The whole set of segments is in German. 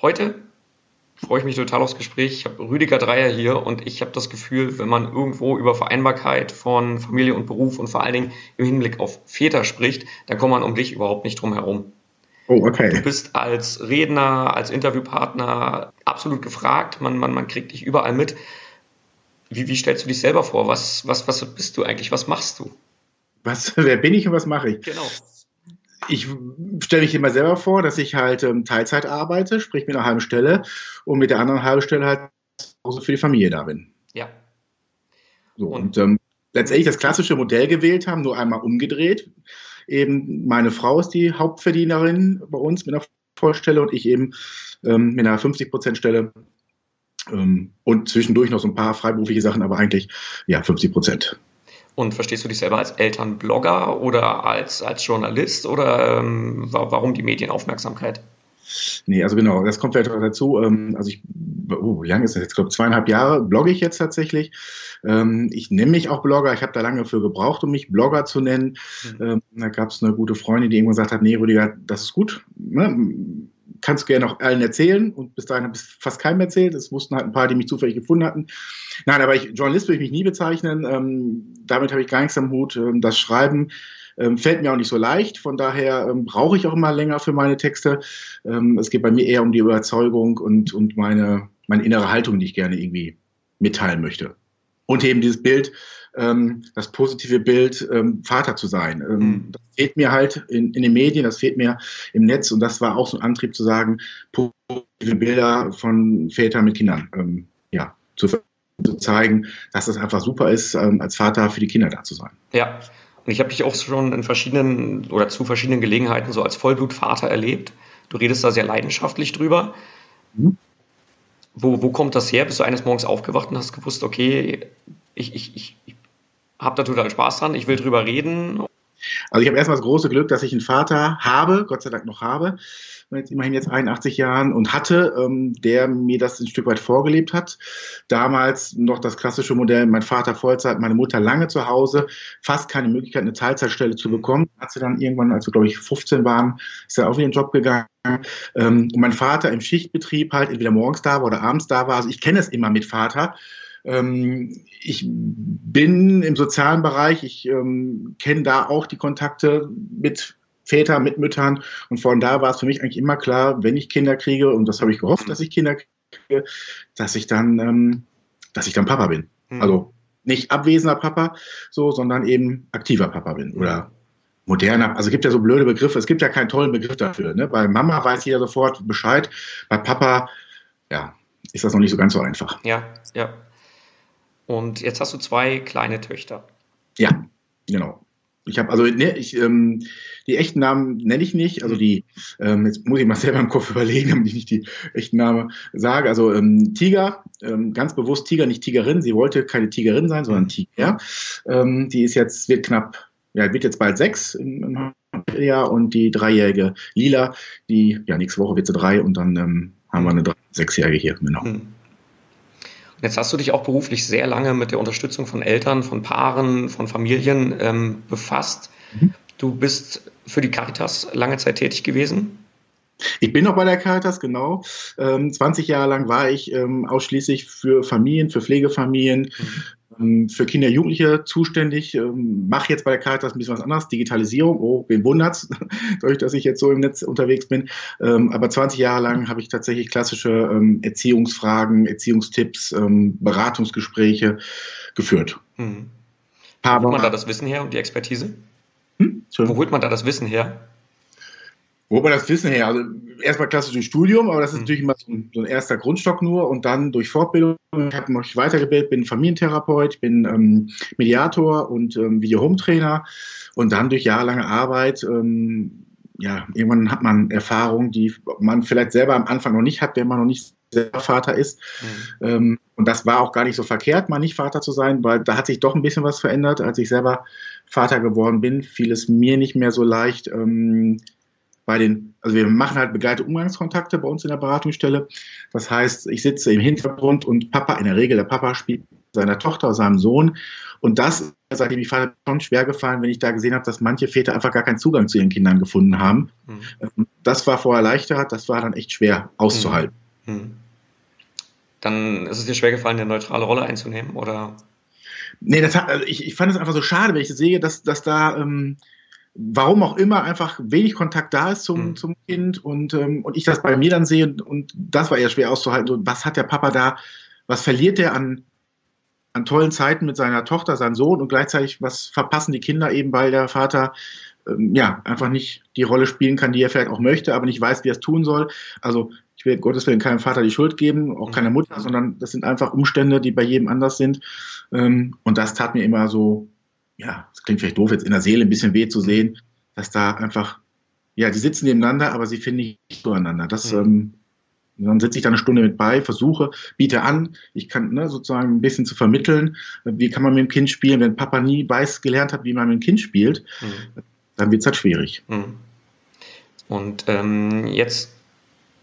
Heute freue ich mich total aufs Gespräch. Ich habe Rüdiger Dreier hier und ich habe das Gefühl, wenn man irgendwo über Vereinbarkeit von Familie und Beruf und vor allen Dingen im Hinblick auf Väter spricht, dann kommt man um dich überhaupt nicht drum herum. Oh, okay. Du bist als Redner, als Interviewpartner absolut gefragt. Man, man, man kriegt dich überall mit. Wie, wie stellst du dich selber vor? Was, was, was bist du eigentlich? Was machst du? Was, wer bin ich und was mache ich? Genau. Ich stelle mich immer selber vor, dass ich halt ähm, Teilzeit arbeite, sprich mit einer halben Stelle und mit der anderen halben Stelle halt auch für die Familie da bin. Ja. So, und, und ähm, letztendlich das klassische Modell gewählt haben, nur einmal umgedreht eben meine Frau ist die Hauptverdienerin bei uns mit einer Vollstelle und ich eben ähm, mit einer 50-Prozent-Stelle ähm, und zwischendurch noch so ein paar freiberufliche Sachen, aber eigentlich ja 50 Prozent. Und verstehst du dich selber als Elternblogger oder als, als Journalist oder ähm, warum die Medienaufmerksamkeit? Nee, also genau, das kommt vielleicht dazu. Ähm, also ich, oh, wie lange ist das jetzt? Ich glaube, zweieinhalb Jahre blogge ich jetzt tatsächlich. Ähm, ich nenne mich auch Blogger. Ich habe da lange für gebraucht, um mich Blogger zu nennen. Mhm. Ähm, da gab es eine gute Freundin, die irgendwann gesagt hat, nee, Rüdiger, das ist gut. Ne? Kannst du gerne auch allen erzählen. Und bis dahin habe ich fast keinem erzählt. Das wussten halt ein paar, die mich zufällig gefunden hatten. Nein, aber ich, Journalist würde ich mich nie bezeichnen. damit habe ich gar nichts am Hut. das Schreiben ähm, fällt mir auch nicht so leicht. Von daher ähm, brauche ich auch immer länger für meine Texte. Ähm, es geht bei mir eher um die Überzeugung und, und meine, meine innere Haltung, die ich gerne irgendwie mitteilen möchte. Und eben dieses Bild, ähm, das positive Bild, ähm, Vater zu sein. Ähm, mhm. Das fehlt mir halt in, in den Medien, das fehlt mir im Netz und das war auch so ein Antrieb zu sagen, positive Bilder von Vätern mit Kindern, ähm, ja, zu, zu zeigen, dass es einfach super ist, ähm, als Vater für die Kinder da zu sein. Ja, und ich habe dich auch schon in verschiedenen oder zu verschiedenen Gelegenheiten so als Vollblutvater erlebt. Du redest da sehr leidenschaftlich drüber. Mhm. Wo, wo kommt das her? Bist du eines Morgens aufgewacht und hast gewusst, okay, ich, ich, ich habe da total Spaß dran, ich will drüber reden? Also ich habe erstmal das große Glück, dass ich einen Vater habe, Gott sei Dank noch habe, jetzt immerhin jetzt 81 Jahren und hatte, ähm, der mir das ein Stück weit vorgelebt hat. Damals noch das klassische Modell, mein Vater Vollzeit, meine Mutter lange zu Hause, fast keine Möglichkeit, eine Teilzeitstelle zu bekommen. Hat sie dann irgendwann, als wir glaube ich 15 waren, ist er auch in den Job gegangen. Ähm, und mein Vater im Schichtbetrieb halt entweder morgens da war oder abends da war. Also ich kenne es immer mit Vater ähm, ich bin im sozialen Bereich, ich ähm, kenne da auch die Kontakte mit Väter, mit Müttern. Und von da war es für mich eigentlich immer klar, wenn ich Kinder kriege, und das habe ich gehofft, dass ich Kinder kriege, dass ich dann, ähm, dass ich dann Papa bin. Mhm. Also nicht abwesender Papa, so, sondern eben aktiver Papa bin oder moderner. Also es gibt ja so blöde Begriffe. Es gibt ja keinen tollen Begriff dafür. Ne? Bei Mama weiß jeder sofort Bescheid. Bei Papa, ja, ist das noch nicht so ganz so einfach. Ja, ja. Und jetzt hast du zwei kleine Töchter. Ja, genau. Ich habe also, ne, ich, ähm, die echten Namen nenne ich nicht. Also die, ähm, jetzt muss ich mal selber im Kopf überlegen, damit ich nicht die echten Namen sage. Also ähm, Tiger, ähm, ganz bewusst Tiger, nicht Tigerin. Sie wollte keine Tigerin sein, sondern Tiger. Ähm, die ist jetzt, wird knapp, ja, wird jetzt bald sechs im, im Jahr und die dreijährige Lila, die, ja, nächste Woche wird sie drei und dann ähm, haben wir eine sechsjährige hier, genau. Hm. Jetzt hast du dich auch beruflich sehr lange mit der Unterstützung von Eltern, von Paaren, von Familien ähm, befasst. Mhm. Du bist für die Caritas lange Zeit tätig gewesen. Ich bin noch bei der Caritas, genau. Ähm, 20 Jahre lang war ich ähm, ausschließlich für Familien, für Pflegefamilien, mhm. Für Kinder, Jugendliche zuständig. Ähm, Mache jetzt bei der Caritas ein bisschen was anderes, Digitalisierung. Oh, wen wundert's, dadurch, dass ich jetzt so im Netz unterwegs bin. Ähm, aber 20 Jahre lang habe ich tatsächlich klassische ähm, Erziehungsfragen, Erziehungstipps, Beratungsgespräche geführt. Mhm. Wo holt man da das Wissen her und die Expertise? Hm? Wo holt man da das Wissen her? Wo man das Wissen her? Also erstmal klassisch durch Studium, aber das ist hm. natürlich immer so ein, so ein, erster Grundstock nur und dann durch Fortbildung. Ich habe mich weitergebildet, bin Familientherapeut, bin ähm, Mediator und ähm, Video-Home-Trainer und dann durch jahrelange Arbeit ähm, ja, irgendwann hat man Erfahrungen, die man vielleicht selber am Anfang noch nicht hat, wenn man noch nicht selber Vater ist. Mhm. Ähm, und das war auch gar nicht so verkehrt, mal nicht Vater zu sein, weil da hat sich doch ein bisschen was verändert, als ich selber Vater geworden bin, fiel es mir nicht mehr so leicht. Ähm, bei den, also wir machen halt begleitete Umgangskontakte bei uns in der Beratungsstelle. Das heißt, ich sitze im Hintergrund und Papa, in der Regel der Papa spielt seiner Tochter, seinem Sohn. Und das, seitdem ich Vater, schon schwer gefallen, wenn ich da gesehen habe, dass manche Väter einfach gar keinen Zugang zu ihren Kindern gefunden haben. Mhm. Das war vorher leichter, das war dann echt schwer auszuhalten. Mhm. mhm. Dann ist es dir schwer gefallen, eine neutrale Rolle einzunehmen, oder? Nee, das hat, also ich, ich fand es einfach so schade, wenn ich sehe, dass, dass da, ähm, warum auch immer, einfach wenig Kontakt da ist zum, mhm. zum Kind und, ähm, und ich das bei mir dann sehe und das war eher schwer auszuhalten. So, was hat der Papa da, was verliert der an, an tollen Zeiten mit seiner Tochter, seinem Sohn und gleichzeitig, was verpassen die Kinder eben, weil der Vater ähm, ja einfach nicht die Rolle spielen kann, die er vielleicht auch möchte, aber nicht weiß, wie er es tun soll. Also ich will Gottes Willen keinem Vater die Schuld geben, auch keiner Mutter, sondern das sind einfach Umstände, die bei jedem anders sind. Ähm, und das tat mir immer so, ja, das klingt vielleicht doof, jetzt in der Seele ein bisschen weh zu sehen, dass da einfach, ja, die sitzen nebeneinander, aber sie finden nicht zueinander. Das, mhm. ähm, dann sitze ich da eine Stunde mit bei, versuche, biete an, ich kann ne, sozusagen ein bisschen zu vermitteln, wie kann man mit dem Kind spielen, wenn Papa nie weiß, gelernt hat, wie man mit dem Kind spielt, mhm. dann wird es halt schwierig. Mhm. Und ähm, jetzt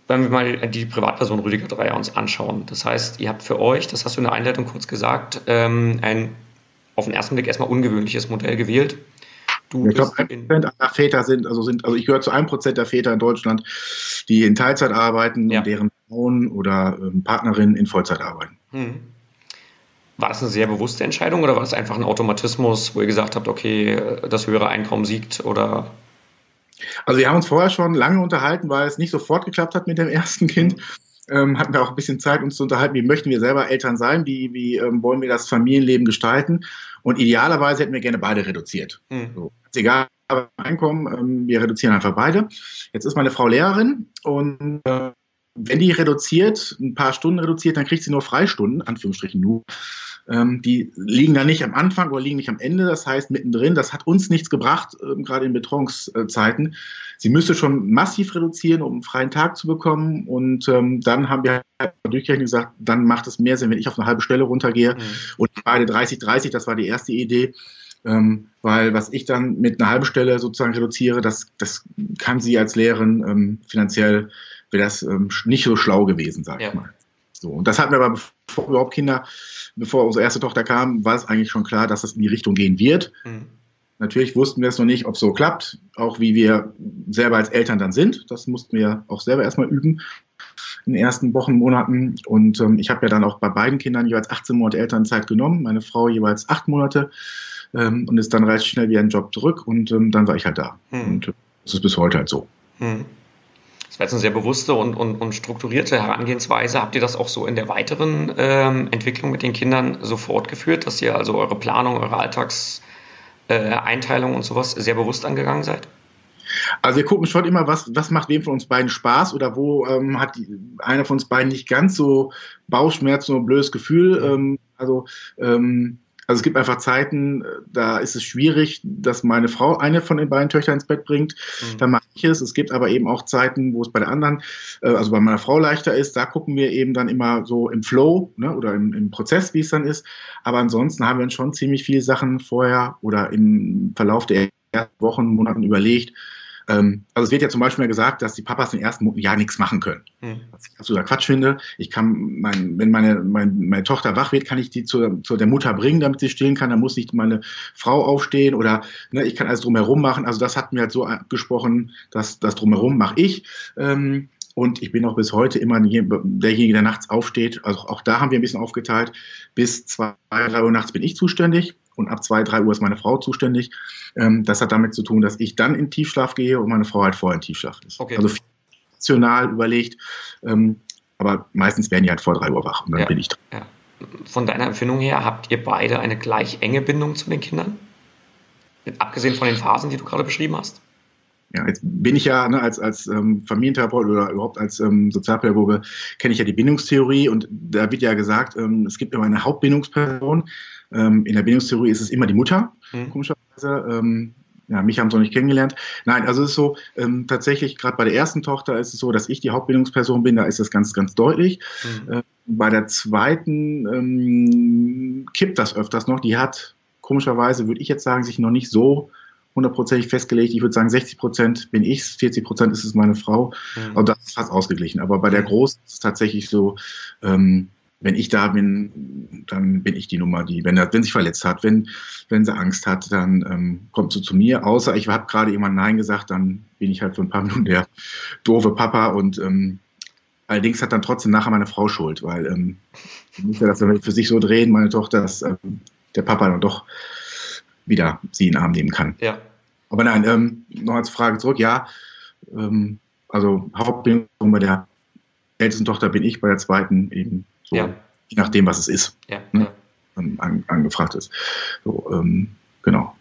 wenn wir mal die Privatperson Rüdiger Dreier uns anschauen. Das heißt, ihr habt für euch, das hast du in der Einleitung kurz gesagt, ähm, ein auf den ersten Blick erstmal ungewöhnliches Modell gewählt. Du ich glaube, ein Prozent aller Väter sind, also sind, also ich gehöre zu einem Prozent der Väter in Deutschland, die in Teilzeit arbeiten ja. und deren Frauen oder ähm, Partnerinnen in Vollzeit arbeiten. Hm. War das eine sehr bewusste Entscheidung oder war das einfach ein Automatismus, wo ihr gesagt habt, okay, das höhere Einkommen siegt oder also wir haben uns vorher schon lange unterhalten, weil es nicht sofort geklappt hat mit dem ersten Kind. Ähm, hatten wir auch ein bisschen Zeit, uns zu unterhalten, wie möchten wir selber Eltern sein, wie, wie ähm, wollen wir das Familienleben gestalten. Und idealerweise hätten wir gerne beide reduziert. Mhm. So, egal, Einkommen, ähm, wir reduzieren einfach beide. Jetzt ist meine Frau Lehrerin und äh, wenn die reduziert, ein paar Stunden reduziert, dann kriegt sie nur Freistunden, Anführungsstrichen nur. Ähm, die liegen da nicht am Anfang oder liegen nicht am Ende, das heißt mittendrin. Das hat uns nichts gebracht, ähm, gerade in Betreuungszeiten. Sie müsste schon massiv reduzieren, um einen freien Tag zu bekommen. Und ähm, dann haben wir halt durchgerechnet gesagt, dann macht es mehr Sinn, wenn ich auf eine halbe Stelle runtergehe mhm. und beide 30, 30, das war die erste Idee. Ähm, weil was ich dann mit einer halben Stelle sozusagen reduziere, das, das kann sie als Lehrerin ähm, finanziell, wäre das ähm, nicht so schlau gewesen, sag ja. ich mal. So, und das hatten wir aber, bevor überhaupt Kinder bevor unsere erste Tochter kam, war es eigentlich schon klar, dass das in die Richtung gehen wird. Mhm. Natürlich wussten wir es noch nicht, ob es so klappt, auch wie wir selber als Eltern dann sind. Das mussten wir auch selber erstmal üben in den ersten Wochen, Monaten. Und ähm, ich habe ja dann auch bei beiden Kindern jeweils 18 Monate Elternzeit genommen, meine Frau jeweils 8 Monate ähm, und ist dann relativ schnell wieder in den Job zurück und ähm, dann war ich halt da. Mhm. Und äh, das ist bis heute halt so. Mhm. Das war jetzt eine sehr bewusste und, und, und strukturierte Herangehensweise. Habt ihr das auch so in der weiteren ähm, Entwicklung mit den Kindern so fortgeführt, dass ihr also eure Planung, eure Alltagseinteilung äh, und sowas sehr bewusst angegangen seid? Also wir gucken schon immer, was, was macht wem von uns beiden Spaß oder wo ähm, hat die, einer von uns beiden nicht ganz so Bauchschmerzen oder blödes Gefühl. Ähm, also ähm, also es gibt einfach Zeiten, äh, da ist es schwierig, dass meine Frau eine von den beiden Töchtern ins Bett bringt. Mhm. Da mache ich es. Es gibt aber eben auch Zeiten, wo es bei der anderen, äh, also bei meiner Frau leichter ist. Da gucken wir eben dann immer so im Flow ne, oder im, im Prozess, wie es dann ist. Aber ansonsten haben wir uns schon ziemlich viele Sachen vorher oder im Verlauf der ersten Wochen, Monaten überlegt, also es wird ja zum Beispiel gesagt, dass die Papas im ersten Jahr nichts machen können. Mhm. Was ich absoluter Quatsch finde. Ich kann, mein, wenn meine, mein, meine Tochter wach wird, kann ich die zu, zu der Mutter bringen, damit sie stillen kann. Dann muss nicht meine Frau aufstehen oder ne, ich kann alles drumherum machen. Also das hatten wir halt so gesprochen, dass das drumherum mache ich. Ähm, und ich bin auch bis heute immer derjenige, der nachts aufsteht. Also auch da haben wir ein bisschen aufgeteilt. Bis zwei, drei Uhr nachts bin ich zuständig und ab zwei, drei Uhr ist meine Frau zuständig. Ähm, das hat damit zu tun, dass ich dann in Tiefschlaf gehe und meine Frau halt vorher in Tiefschlaf ist. Okay. Also rational überlegt, ähm, aber meistens werden die halt vor drei Uhr wach und dann ja. bin ich dran. Ja. Von deiner Empfindung her, habt ihr beide eine gleich enge Bindung zu den Kindern? Abgesehen von den Phasen, die du gerade beschrieben hast? Ja, jetzt bin ich ja ne, als, als ähm, Familientherapeut oder überhaupt als ähm, Sozialpädagoge, kenne ich ja die Bindungstheorie und da wird ja gesagt, ähm, es gibt immer eine Hauptbindungsperson. Ähm, in der Bindungstheorie ist es immer die Mutter, mhm. komischerweise. Ähm, ja, mich haben sie noch nicht kennengelernt. Nein, also es ist so, ähm, tatsächlich, gerade bei der ersten Tochter ist es so, dass ich die Hauptbindungsperson bin, da ist das ganz, ganz deutlich. Mhm. Äh, bei der zweiten ähm, kippt das öfters noch. Die hat, komischerweise, würde ich jetzt sagen, sich noch nicht so hundertprozentig festgelegt. Ich würde sagen, 60 Prozent bin ich, 40 Prozent ist es meine Frau. Mhm. Und das ist fast ausgeglichen. Aber bei der Großen ist es tatsächlich so, ähm, wenn ich da bin, dann bin ich die Nummer, die, wenn er, wenn sich verletzt hat, wenn, wenn sie Angst hat, dann ähm, kommt sie zu mir. Außer ich habe gerade jemand Nein gesagt, dann bin ich halt für ein paar Minuten der doofe Papa und ähm, allerdings hat dann trotzdem nachher meine Frau Schuld, weil ähm, muss ja das für sich so drehen, meine Tochter, dass ähm, der Papa dann doch wieder sie in den Arm nehmen kann. Ja. Aber nein, ähm, noch als Frage zurück, ja, ähm, also Hauptbindung bei der ältesten Tochter bin ich, bei der zweiten eben so, Ja. je nachdem, was es ist, Ja. Ne? an, angefragt ist. So, ähm, genau.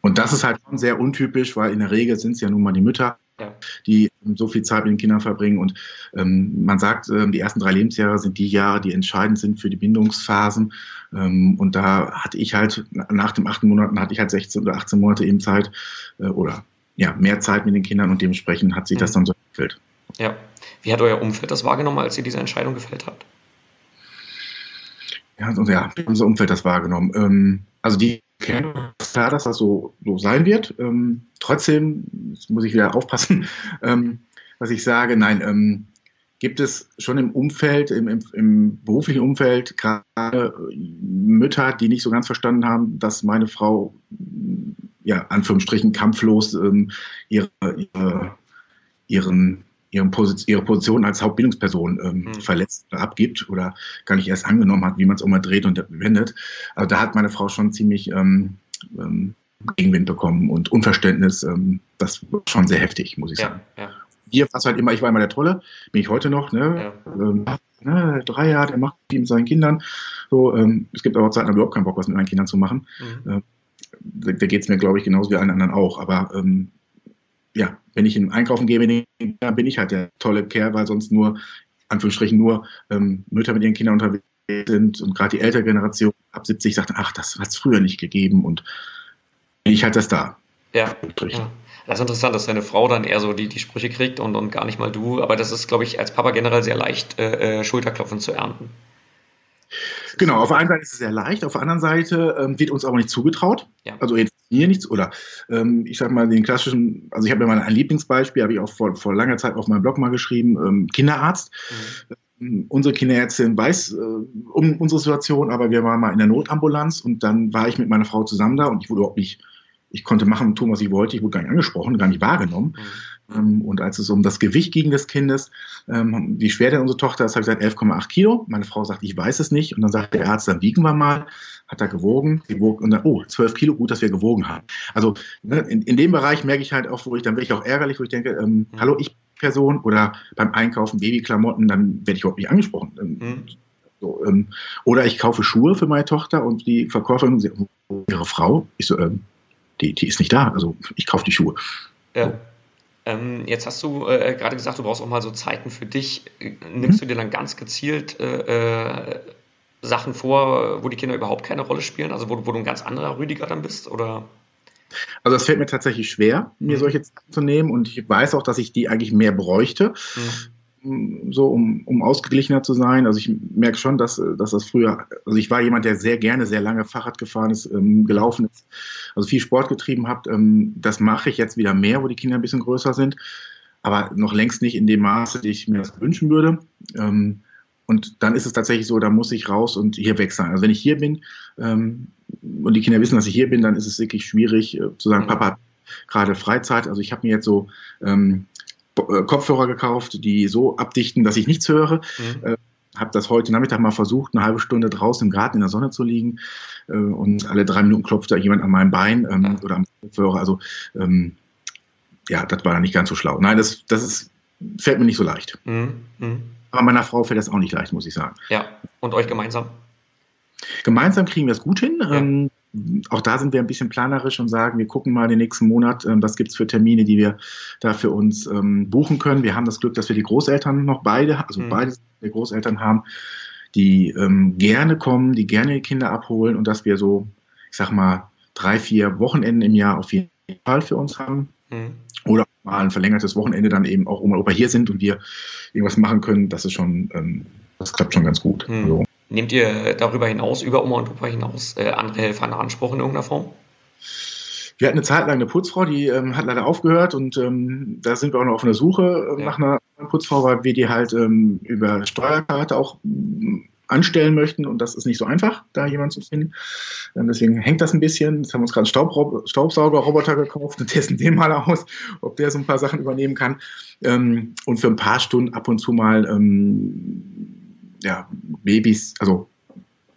Und das ist halt schon sehr untypisch, weil in der Regel sind es ja nun mal die Mütter, Ja. die ähm, so viel Zeit mit den Kindern verbringen. Und ähm, man sagt, ähm, die ersten drei Lebensjahre sind die Jahre, die entscheidend sind für die Bindungsphasen. Ähm, und da hatte ich halt, nach dem achten Monaten hatte ich halt 16 oder 18 Monate eben Zeit äh, oder ja, mehr Zeit mit den Kindern und dementsprechend hat sich das Mhm. dann so entwickelt. ja. Wie hat euer Umfeld das wahrgenommen, als ihr diese Entscheidung gefällt habt? Ja, also, ja, unser Umfeld das wahrgenommen. Ähm, also die klar, dass das so, so sein wird. Ähm, trotzdem, muss ich wieder aufpassen, ähm, was ich sage. Nein, ähm, gibt es schon im Umfeld, im, im, im beruflichen Umfeld gerade Mütter, die nicht so ganz verstanden haben, dass meine Frau, ja, Anführungsstrichen, kampflos ähm, ihre, ihre, ihren, ihren Posi ihre Position als Hauptbildungsperson ähm, Mhm. verletzt oder abgibt oder gar nicht erst angenommen hat, wie man es auch mal dreht und wendet. Also da hat meine Frau schon ziemlich ähm, ähm, Gegenwind bekommen und Unverständnis. Ähm, das war schon sehr heftig, muss ich sagen. Ja, ja, Wir, was halt immer, ich war immer der Tolle, bin ich heute noch, ne? ja. Ähm, ne, drei Jahre, der macht viel mit seinen Kindern. So, ähm, es gibt aber Zeiten, da hab ich überhaupt keinen Bock, was mit meinen Kindern zu machen. Mhm. Da, da geht es mir, glaube ich, genauso wie allen anderen auch. Aber ähm, ja, wenn ich in Einkaufen gehe, bin ich halt der tolle Kerl, weil sonst nur, Anführungsstrichen, nur ähm, Mütter mit ihren Kindern unterwegs sind und gerade die ältere Generation ab 70 sagt, ach, das hat es früher nicht gegeben und bin ich halt das da. ja. Ja. Das ist interessant, dass deine Frau dann eher so die, die Sprüche kriegt und, und gar nicht mal du. Aber das ist, glaube ich, als Papa generell sehr leicht, äh, äh, Schulterklopfen zu ernten. Genau, auf der einen Seite ist es sehr leicht, auf der anderen Seite ähm, wird uns aber nicht zugetraut. Ja. Also jetzt mir nichts oder ähm, ich sag mal den klassischen, also ich habe ja mal ein Lieblingsbeispiel, habe ich auch vor, vor langer Zeit auf meinem Blog mal geschrieben, ähm, Kinderarzt. Mhm. Unsere Kinderärztin weiß äh, um unsere Situation, aber wir waren mal in der Notambulanz und dann war ich mit meiner Frau zusammen da und ich wurde überhaupt nicht, ich konnte machen und tun, was ich wollte, ich wurde gar nicht angesprochen, gar nicht wahrgenommen. Mhm. Ähm, Und als es um das Gewicht ging des Kindes, ähm, wie schwer denn unsere Tochter ist, habe ich gesagt 11,8 Kilo. Meine Frau sagt, ich weiß es nicht. Und dann sagt der Arzt, dann wiegen wir mal. Hat er gewogen, sie wog und dann, oh, 12 Kilo, gut, dass wir gewogen haben. Also ne, in, in dem Bereich merke ich halt auch, wo ich, dann werde ich auch ärgerlich, wo ich denke, ähm, Mhm. hallo, ich Person oder beim Einkaufen Babyklamotten, dann werde ich überhaupt nicht angesprochen. Ähm, Mhm. so, ähm, oder ich kaufe Schuhe für meine Tochter und die Verkäuferin "Wo ist ihre Frau, ich so, ähm, die, die ist nicht da, also ich kaufe die Schuhe. Ja. Ähm, jetzt hast du äh, gerade gesagt, du brauchst auch mal so Zeiten für dich. Äh, Nimmst du dir dann ganz gezielt äh, äh, Sachen vor, wo die Kinder überhaupt keine Rolle spielen? Also wo, wo du ein ganz anderer Rüdiger dann bist? Oder? Also es fällt mir tatsächlich schwer, mir Mhm. solche Zeiten zu nehmen und ich weiß auch, dass ich die eigentlich mehr bräuchte, Mhm. so um, um ausgeglichener zu sein. Also ich merke schon, dass, dass das früher, also ich war jemand, der sehr gerne, sehr lange Fahrrad gefahren ist, ähm, gelaufen ist, also viel Sport getrieben hat. Ähm, das mache ich jetzt wieder mehr, wo die Kinder ein bisschen größer sind, aber noch längst nicht in dem Maße, die ich mir das wünschen würde. Ähm, und dann ist es tatsächlich so, da muss ich raus und hier weg sein. Also wenn ich hier bin ähm, und die Kinder wissen, dass ich hier bin, dann ist es wirklich schwierig äh, zu sagen, Mhm. Papa hat gerade Freizeit. Also ich habe mir jetzt so ähm, äh, Kopfhörer gekauft, die so abdichten, dass ich nichts höre. Mhm. Habe das heute Nachmittag mal versucht, eine halbe Stunde draußen im Garten in der Sonne zu liegen äh, und alle drei Minuten klopft da jemand an meinem Bein ähm, Ja. oder am Kopfhörer. Also ähm, ja, das war dann nicht ganz so schlau. Nein, das, das ist, fällt mir nicht so leicht. Mhm. Aber meiner Frau fällt das auch nicht leicht, muss ich sagen. Ja, und euch gemeinsam? Gemeinsam kriegen wir es gut hin. Ja. Ähm, auch da sind wir ein bisschen planerisch und sagen, wir gucken mal den nächsten Monat, ähm, was gibt's für Termine, die wir da für uns ähm, buchen können. Wir haben das Glück, dass wir die Großeltern noch beide, also Mhm. beide Großeltern haben, die ähm, gerne kommen, die gerne die Kinder abholen und dass wir so, ich sag mal, drei, vier Wochenenden im Jahr auf jeden Fall für uns haben. Mhm. Oder mal ein verlängertes Wochenende dann eben auch Oma und Opa hier sind und wir irgendwas machen können. Das ist schon, ähm, das klappt schon ganz gut. Mhm. Also, Nehmt ihr darüber hinaus, über Oma und Opa hinaus, äh, andere Helfer in Anspruch in irgendeiner Form? Wir hatten eine Zeit lang eine Putzfrau, die ähm, hat leider aufgehört und ähm, da sind wir auch noch auf einer Suche äh, Ja. nach einer Putzfrau, weil wir die halt ähm, über Steuerkarte auch anstellen möchten und das ist nicht so einfach, da jemanden zu finden. Ähm, deswegen hängt das ein bisschen. Jetzt haben wir uns gerade einen Staubsaugerroboter gekauft und testen den mal aus, ob der so ein paar Sachen übernehmen kann. Ähm, und für ein paar Stunden ab und zu mal ähm, ja, Babys, also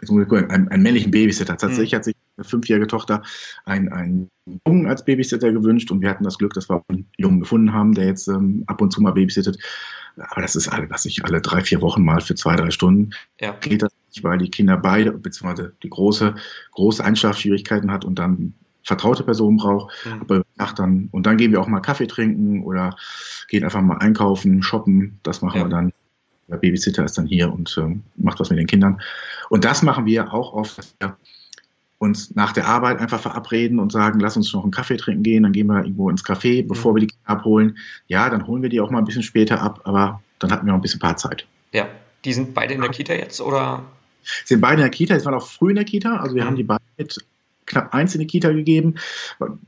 einen, einen männlichen Babysitter. Tatsächlich mhm. hat sich eine fünfjährige Tochter einen, einen Jungen als Babysitter gewünscht und wir hatten das Glück, dass wir einen Jungen gefunden haben, der jetzt ähm, ab und zu mal babysittet. Aber das ist alle, was ich alle drei, vier Wochen mal für zwei, drei Stunden ja. geht das nicht, weil die Kinder beide, beziehungsweise die große, große Einschlafschwierigkeiten hat und dann vertraute Personen braucht. Mhm. Aber nach dann, und dann gehen wir auch mal Kaffee trinken oder gehen einfach mal einkaufen, shoppen. Das machen ja. wir dann. Der Babysitter ist dann hier und äh, macht was mit den Kindern. Und das machen wir auch oft, dass wir uns nach der Arbeit einfach verabreden und sagen, lass uns noch einen Kaffee trinken gehen, dann gehen wir irgendwo ins Café, bevor mhm. wir die Kinder abholen. Ja, dann holen wir die auch mal ein bisschen später ab, aber dann hatten wir noch ein bisschen Paarzeit. Ja, die sind beide in der Kita jetzt oder? Sind beide in der Kita, sie waren auch früh in der Kita, also wir mhm. haben die beide mit knapp eins in die Kita gegeben.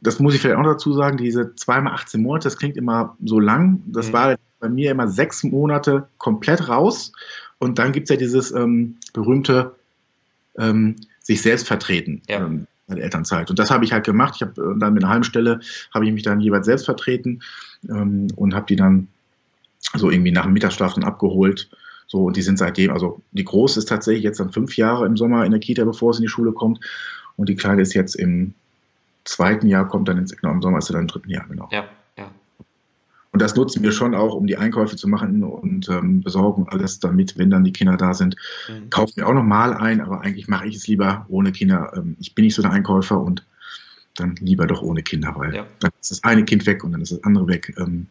Das muss ich vielleicht auch dazu sagen, diese zweimal 18 Monate, das klingt immer so lang. Das mhm. war bei mir immer sechs Monate komplett raus. Und dann gibt es ja dieses ähm, berühmte ähm, sich selbst vertreten. Ja. Ähm, in der Elternzeit. Und das habe ich halt gemacht. Ich habe äh, dann mit einer halben Stelle habe ich mich dann jeweils selbst vertreten ähm, und habe die dann so irgendwie nach dem Mittagsschlaf dann abgeholt. So, und die sind seitdem, also die Große ist tatsächlich jetzt dann fünf Jahre im Sommer in der Kita, bevor es in die Schule kommt. Und die Kleine ist jetzt im zweiten Jahr, kommt dann ins, genau, im Sommer ist sie dann im dritten Jahr, genau. Ja. Und das nutzen wir schon auch, um die Einkäufe zu machen und ähm, besorgen alles damit, wenn dann die Kinder da sind. Mhm. Kaufen wir auch noch mal ein, aber eigentlich mache ich es lieber ohne Kinder. Ähm, ich bin nicht so der Einkäufer und dann lieber doch ohne Kinder, weil ja. dann ist das eine Kind weg und dann ist das andere weg. Ähm,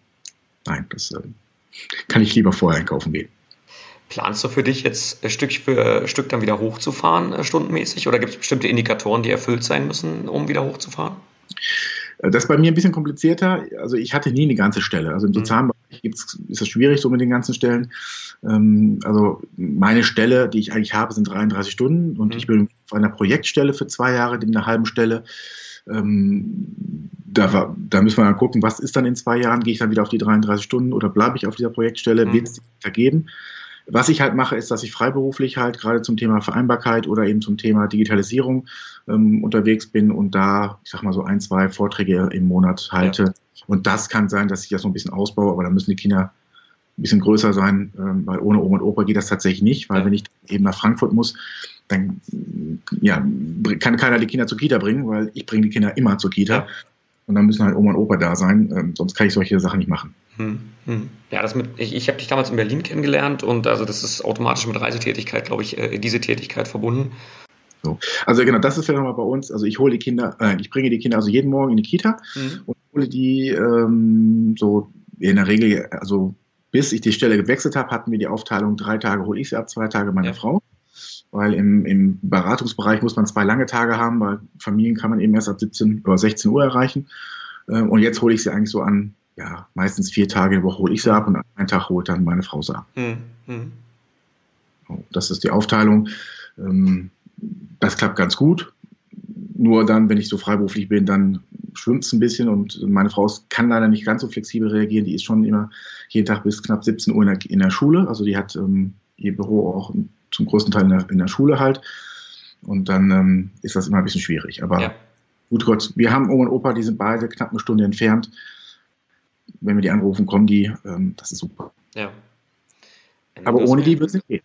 nein, das ähm, kann ich lieber vorher einkaufen gehen. Planst du für dich jetzt Stück für Stück dann wieder hochzufahren, äh, stundenmäßig? Oder gibt es bestimmte Indikatoren, die erfüllt sein müssen, um wieder hochzufahren? Das ist bei mir ein bisschen komplizierter. Also ich hatte nie eine ganze Stelle. Also im mhm. sozialen Bereich gibt's, ist das schwierig so mit den ganzen Stellen. Ähm, also meine Stelle, die ich eigentlich habe, sind 33 Stunden und mhm. ich bin auf einer Projektstelle für zwei Jahre, in einer halben Stelle. Ähm, da, war, da müssen wir dann gucken, was ist dann in zwei Jahren? Gehe ich dann wieder auf die 33 Stunden oder bleibe ich auf dieser Projektstelle? Mhm. Wird es vergeben? Was ich halt mache, ist, dass ich freiberuflich halt gerade zum Thema Vereinbarkeit oder eben zum Thema Digitalisierung ähm, unterwegs bin und da, ich sag mal so ein, zwei Vorträge im Monat halte. Ja. Und das kann sein, dass ich das so ein bisschen ausbaue, aber da müssen die Kinder ein bisschen größer sein, ähm, weil ohne Oma und Opa geht das tatsächlich nicht, weil ja. wenn ich eben nach Frankfurt muss, dann ja, kann keiner die Kinder zur Kita bringen, weil ich bringe die Kinder immer zur Kita. Ja. Und dann müssen halt Oma und Opa da sein, ähm, sonst kann ich solche Sachen nicht machen. Hm, hm. Ja, das mit, ich, ich habe dich damals in Berlin kennengelernt und also das ist automatisch mit Reisetätigkeit, glaube ich, äh, diese Tätigkeit verbunden. So. Also genau, das ist ja nochmal bei uns. Also ich hole die Kinder, äh, ich bringe die Kinder also jeden Morgen in die Kita mhm. und hole die ähm, so in der Regel, also bis ich die Stelle gewechselt habe, hatten wir die Aufteilung, drei Tage hole ich sie ab, zwei Tage meine ja. Frau. Weil im, im Beratungsbereich muss man zwei lange Tage haben, weil Familien kann man eben erst ab 17 oder 16 Uhr erreichen. Ähm, und jetzt hole ich sie eigentlich so an ja, meistens vier Tage die Woche hole ich sie ab und einen Tag holt dann meine Frau sie ab. Mhm. Das ist die Aufteilung. Ähm, das klappt ganz gut. Nur dann, wenn ich so freiberuflich bin, dann schwimmt es ein bisschen und meine Frau kann leider nicht ganz so flexibel reagieren. Die ist schon immer jeden Tag bis knapp 17 Uhr in der, in der Schule. Also die hat ähm, ihr Büro auch zum größten Teil in der, in der Schule halt. Und dann ähm, ist das immer ein bisschen schwierig. Aber ja. gut Gott, wir haben Oma und Opa, die sind beide knapp eine Stunde entfernt wenn wir die anrufen, kommen die. Ähm, das ist super. Ja. Aber ohne die wird es nicht gehen.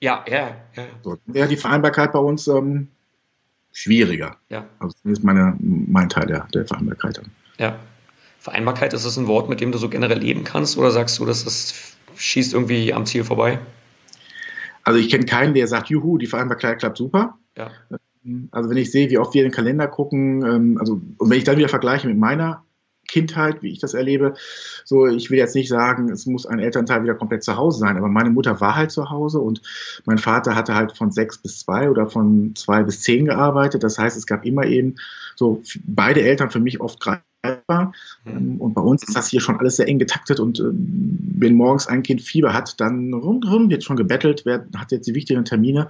Ja, ja, ja. So, wäre die Vereinbarkeit bei uns ähm, schwieriger. Ja. Also das ist meine, mein Teil der, der Vereinbarkeit. Ja. Vereinbarkeit, ist das ein Wort, mit dem du so generell leben kannst oder sagst du, dass das schießt irgendwie am Ziel vorbei? Also ich kenne keinen, der sagt, juhu, die Vereinbarkeit klappt super. Ja. Also wenn ich sehe, wie oft wir in den Kalender gucken, ähm, also und wenn ich dann wieder vergleiche mit meiner Kindheit, wie ich das erlebe. So, ich will jetzt nicht sagen, es muss ein Elternteil wieder komplett zu Hause sein, aber meine Mutter war halt zu Hause und mein Vater hatte halt von sechs bis zwei oder von zwei bis zehn gearbeitet. Das heißt, es gab immer eben so beide Eltern für mich oft greifbar. Mhm. Und bei uns ist das hier schon alles sehr eng getaktet und äh, wenn morgens ein Kind Fieber hat, dann rundherum wird schon gebettelt, wer hat jetzt die wichtigen Termine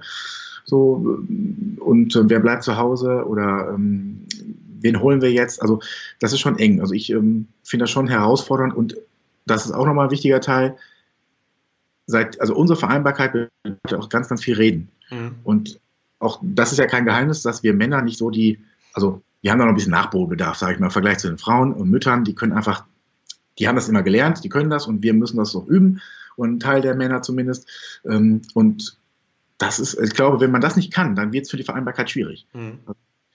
so und äh, wer bleibt zu Hause oder ähm, wen holen wir jetzt? Also das ist schon eng. Also ich ähm, finde das schon herausfordernd und das ist auch nochmal ein wichtiger Teil. seit, also unsere Vereinbarkeit bedeutet auch ganz, ganz viel reden. Mhm. Und auch das ist ja kein Geheimnis, dass wir Männer nicht so die, also wir haben da noch ein bisschen Nachholbedarf, sage ich mal, im Vergleich zu den Frauen und Müttern, die können einfach, die haben das immer gelernt, die können das und wir müssen das noch üben und ein Teil der Männer zumindest. Ähm, und das ist, ich glaube, wenn man das nicht kann, dann wird es für die Vereinbarkeit schwierig. Mhm.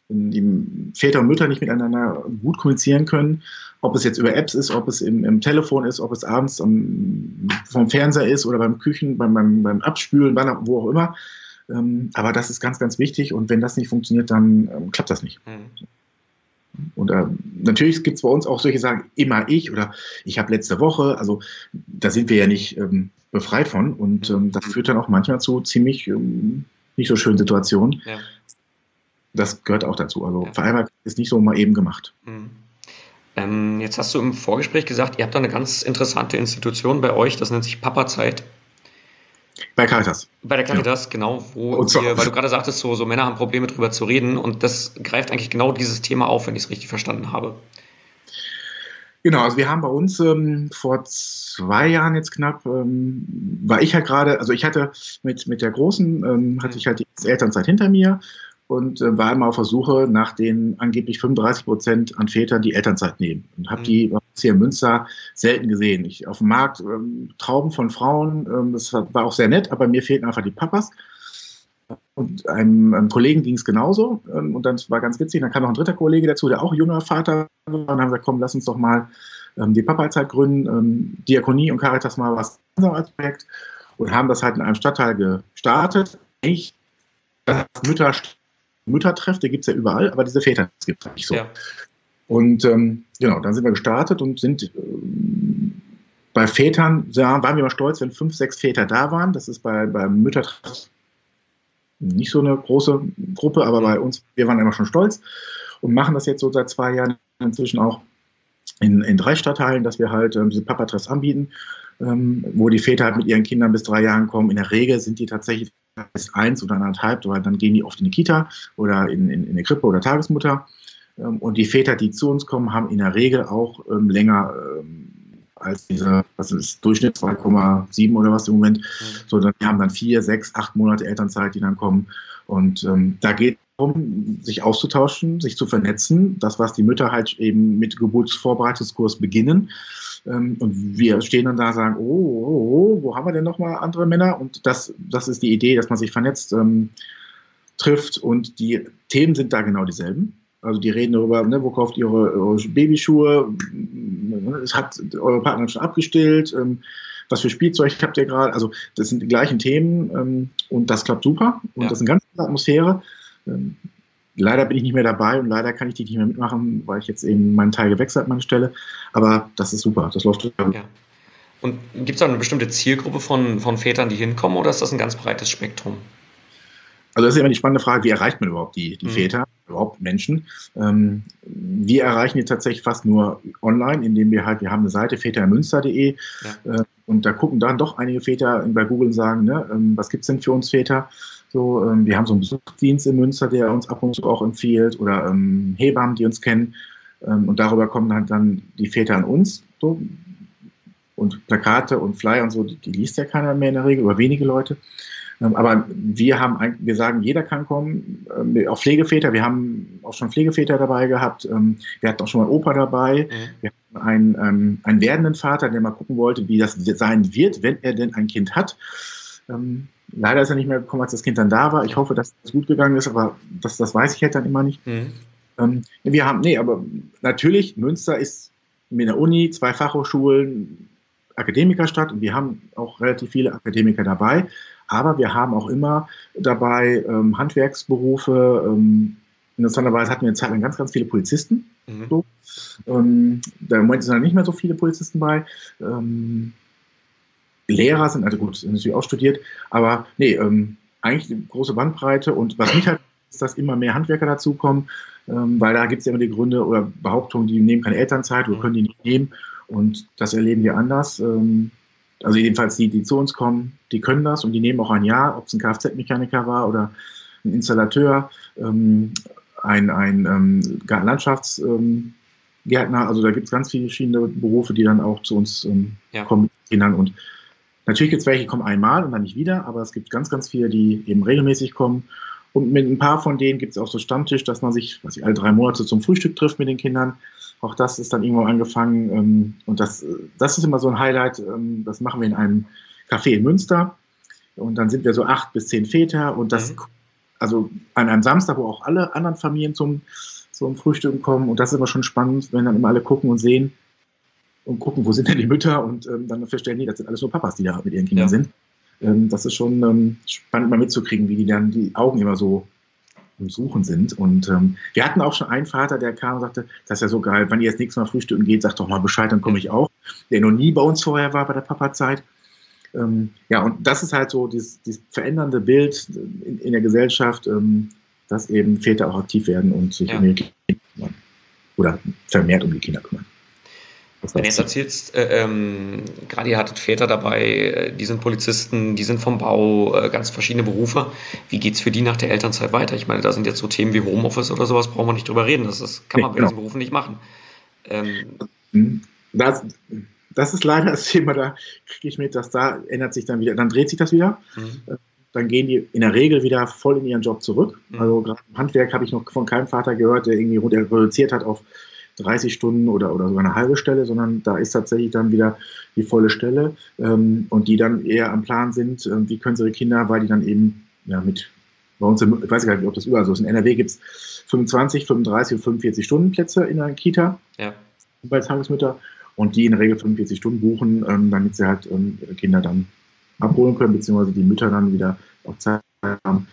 Wenn die Väter und Mütter nicht miteinander gut kommunizieren können, ob es jetzt über Apps ist, ob es im, im Telefon ist, ob es abends am, vom Fernseher ist oder beim Küchen, beim, beim, beim Abspülen, wann, wo auch immer. Ähm, aber das ist ganz, ganz wichtig und wenn das nicht funktioniert, dann ähm, klappt das nicht. Mhm. Und äh, natürlich gibt es bei uns auch solche Sachen, immer ich oder ich habe letzte Woche, also da sind wir ja nicht ähm, befreit von und ähm, das führt dann auch manchmal zu ziemlich ähm, nicht so schönen Situationen. Ja. Das gehört auch dazu. Also ja. Vereinbarkeit ist nicht so mal eben gemacht. Mhm. Ähm, jetzt hast du im Vorgespräch gesagt, ihr habt da eine ganz interessante Institution bei euch, das nennt sich Papazeit. Bei Caritas. Bei der Caritas, ja. genau, wo wir, weil du gerade sagtest, so, so Männer haben Probleme drüber zu reden und das greift eigentlich genau dieses Thema auf, wenn ich es richtig verstanden habe. Genau, also wir haben bei uns ähm, vor zwei Jahren jetzt knapp, ähm, war ich halt gerade, also ich hatte mit, mit der Großen, ähm, hatte ich halt die Elternzeit hinter mir und äh, war immer auf der Suche nach den angeblich 35 Prozent an Vätern, die Elternzeit nehmen. Und habe mhm. die hier in Münster selten gesehen. Ich auf dem Markt ähm, Trauben von Frauen, ähm, das war auch sehr nett, aber mir fehlten einfach die Papas. Und einem, einem Kollegen ging es genauso. Ähm, und dann war ganz witzig, dann kam noch ein dritter Kollege dazu, der auch junger Vater war. Und haben gesagt, komm, lass uns doch mal ähm, die Papa-Zeit gründen, ähm, Diakonie und Caritas mal was als Projekt. Und haben das halt in einem Stadtteil gestartet. Ich, das Mütter Müttertreff, der gibt es ja überall, aber diese Väter gibt es nicht so. Ja. Und ähm, genau, dann sind wir gestartet und sind äh, bei Vätern, ja, waren wir mal stolz, wenn fünf, sechs Väter da waren. Das ist bei, bei Müttertreff nicht so eine große Gruppe, aber bei uns, wir waren immer schon stolz und machen das jetzt so seit zwei Jahren inzwischen auch in, in drei Stadtteilen, dass wir halt ähm, diese Papatreffs anbieten, ähm, wo die Väter halt mit ihren Kindern bis drei Jahren kommen. In der Regel sind die tatsächlich ist eins oder anderthalb, weil dann gehen die oft in die Kita oder in, in, in eine Krippe oder Tagesmutter. Ähm, und die Väter, die zu uns kommen, haben in der Regel auch ähm, länger ähm, als diese, was ist Durchschnitt 2,7 oder was im Moment. Mhm. So, dann, die haben dann vier, sechs, acht Monate Elternzeit, die dann kommen. Und ähm, da geht es darum, sich auszutauschen, sich zu vernetzen. Das, was die Mütter halt eben mit Geburtsvorbereitungskurs beginnen, ähm, und wir stehen dann da und sagen, oh, oh, oh, wo haben wir denn nochmal andere Männer? Und das, das ist die Idee, dass man sich vernetzt, ähm, trifft und die Themen sind da genau dieselben. Also die reden darüber, ne, wo kauft ihr eure, eure Babyschuhe, es hat eure Partner schon abgestillt, ähm, was für Spielzeug habt ihr gerade? Also das sind die gleichen Themen ähm, und das klappt super und ja. das ist eine ganz andere Atmosphäre. Ähm, Leider bin ich nicht mehr dabei und leider kann ich die nicht mehr mitmachen, weil ich jetzt eben meinen Teil gewechselt habe, meine Stelle. Aber das ist super, das läuft. Ja. Und gibt es da eine bestimmte Zielgruppe von, von Vätern, die hinkommen, oder ist das ein ganz breites Spektrum? Also das ist immer die spannende Frage, wie erreicht man überhaupt die, die mhm. Väter, überhaupt Menschen? Ähm, wir erreichen die tatsächlich fast nur online, indem wir halt, wir haben eine Seite vätermünster.de ja. äh, und da gucken dann doch einige Väter bei Google und sagen, ne, ähm, was gibt's denn für uns Väter? So, ähm, wir haben so einen Besuchsdienst in Münster, der uns ab und zu auch empfiehlt oder ähm, Hebammen, die uns kennen. Ähm, und darüber kommen halt dann die Väter an uns. So. Und Plakate und Flyer und so, die, die liest ja keiner mehr in der Regel, oder wenige Leute. Ähm, aber wir haben, wir sagen, jeder kann kommen, ähm, auch Pflegeväter. Wir haben auch schon Pflegeväter dabei gehabt. Ähm, wir hatten auch schon mal Opa dabei. Mhm. Wir hatten einen, einen werdenden Vater, der mal gucken wollte, wie das sein wird, wenn er denn ein Kind hat. Leider ist er nicht mehr gekommen, als das Kind dann da war. Ich hoffe, dass es gut gegangen ist, aber das, das weiß ich halt dann immer nicht. Mhm. Ähm, wir haben, nee, aber natürlich, Münster ist mit der Uni, zwei Fachhochschulen, Akademikerstadt und wir haben auch relativ viele Akademiker dabei. Aber wir haben auch immer dabei ähm, Handwerksberufe. Ähm, interessanterweise hatten wir eine Zeit lang ganz, ganz viele Polizisten. Mhm. So. Ähm, da im Moment sind dann nicht mehr so viele Polizisten bei. Ähm, Lehrer sind, also gut, sind natürlich auch studiert, aber nee, ähm, eigentlich eine große Bandbreite und was mich halt ist, dass immer mehr Handwerker dazukommen, ähm, weil da gibt es ja immer die Gründe oder Behauptungen, die nehmen keine Elternzeit oder können die nicht nehmen und das erleben wir anders. Ähm, also jedenfalls die, die zu uns kommen, die können das und die nehmen auch ein Jahr, ob es ein Kfz-Mechaniker war oder ein Installateur, ähm, ein, ein ähm, Landschaftsgärtner, also da gibt es ganz viele verschiedene Berufe, die dann auch zu uns ähm, ja. kommen, Kindern und Natürlich gibt es welche, die kommen einmal und dann nicht wieder, aber es gibt ganz, ganz viele, die eben regelmäßig kommen. Und mit ein paar von denen gibt es auch so Stammtisch, dass man sich, was ich, alle drei Monate zum Frühstück trifft mit den Kindern. Auch das ist dann irgendwo angefangen. Ähm, und das, das ist immer so ein Highlight. Ähm, das machen wir in einem Café in Münster. Und dann sind wir so acht bis zehn Väter und das, mhm. also an einem Samstag, wo auch alle anderen Familien zum, zum Frühstück kommen. Und das ist immer schon spannend, wenn dann immer alle gucken und sehen und gucken, wo sind denn die Mütter und ähm, dann feststellen, die, das sind alles nur Papas, die da mit ihren Kindern ja. sind. Ähm, das ist schon ähm, spannend mal mitzukriegen, wie die dann die Augen immer so im Suchen sind. Und ähm, wir hatten auch schon einen Vater, der kam und sagte, das ist ja so geil, wenn ihr jetzt nächstes Mal frühstücken geht, sagt doch mal Bescheid, dann komme ich auch. Der noch nie bei uns vorher war bei der Papa-Zeit. Ähm, ja, und das ist halt so dieses, dieses verändernde Bild in, in der Gesellschaft, ähm, dass eben Väter auch aktiv werden und sich ja. um ihre Kinder kümmern. Oder vermehrt um die Kinder kümmern. Wenn du jetzt erzählst, äh, ähm, gerade ihr hattet Väter dabei, äh, die sind Polizisten, die sind vom Bau, äh, ganz verschiedene Berufe. Wie geht es für die nach der Elternzeit weiter? Ich meine, da sind jetzt so Themen wie Homeoffice oder sowas, brauchen wir nicht drüber reden. Das, das kann man nee, bei genau. diesen Berufen nicht machen. Ähm, das, das ist leider das Thema, da kriege ich mit, dass da ändert sich dann wieder, dann dreht sich das wieder. Mhm. Äh, dann gehen die in der Regel wieder voll in ihren Job zurück. Mhm. Also gerade im Handwerk habe ich noch von keinem Vater gehört, der irgendwie reduziert hat auf 30 Stunden oder, oder sogar eine halbe Stelle, sondern da ist tatsächlich dann wieder die volle Stelle ähm, und die dann eher am Plan sind, äh, wie können sie ihre Kinder, weil die dann eben ja, mit bei uns, ich weiß gar nicht, ob das überall so ist, in NRW gibt es 25, 35 und 45 Stunden Plätze in der Kita ja. bei Tagesmütter und die in der Regel 45 Stunden buchen, ähm, damit sie halt ähm, ihre Kinder dann abholen können, beziehungsweise die Mütter dann wieder auf Zeit haben.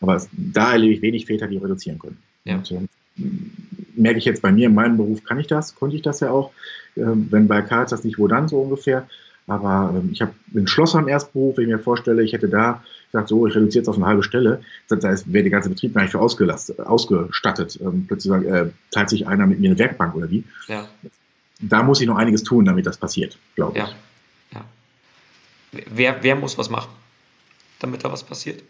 Aber es, da erlebe ich wenig Väter, die reduzieren können. Ja. Und, ähm, merke ich jetzt bei mir in meinem Beruf, kann ich das, konnte ich das ja auch. Ähm, wenn bei Caritas nicht, wo dann so ungefähr. Aber ähm, ich habe einen Schlosser im Erstberuf, wenn ich mir vorstelle, ich hätte da gesagt, so, ich reduziere jetzt auf eine halbe Stelle, da wäre der ganze Betrieb gar nicht für ausgestattet. Ähm, plötzlich sagen, äh, teilt sich einer mit mir eine Werkbank oder wie. Ja. Da muss ich noch einiges tun, damit das passiert, glaube ich. Ja. ja. Wer, wer muss was machen, damit da was passiert?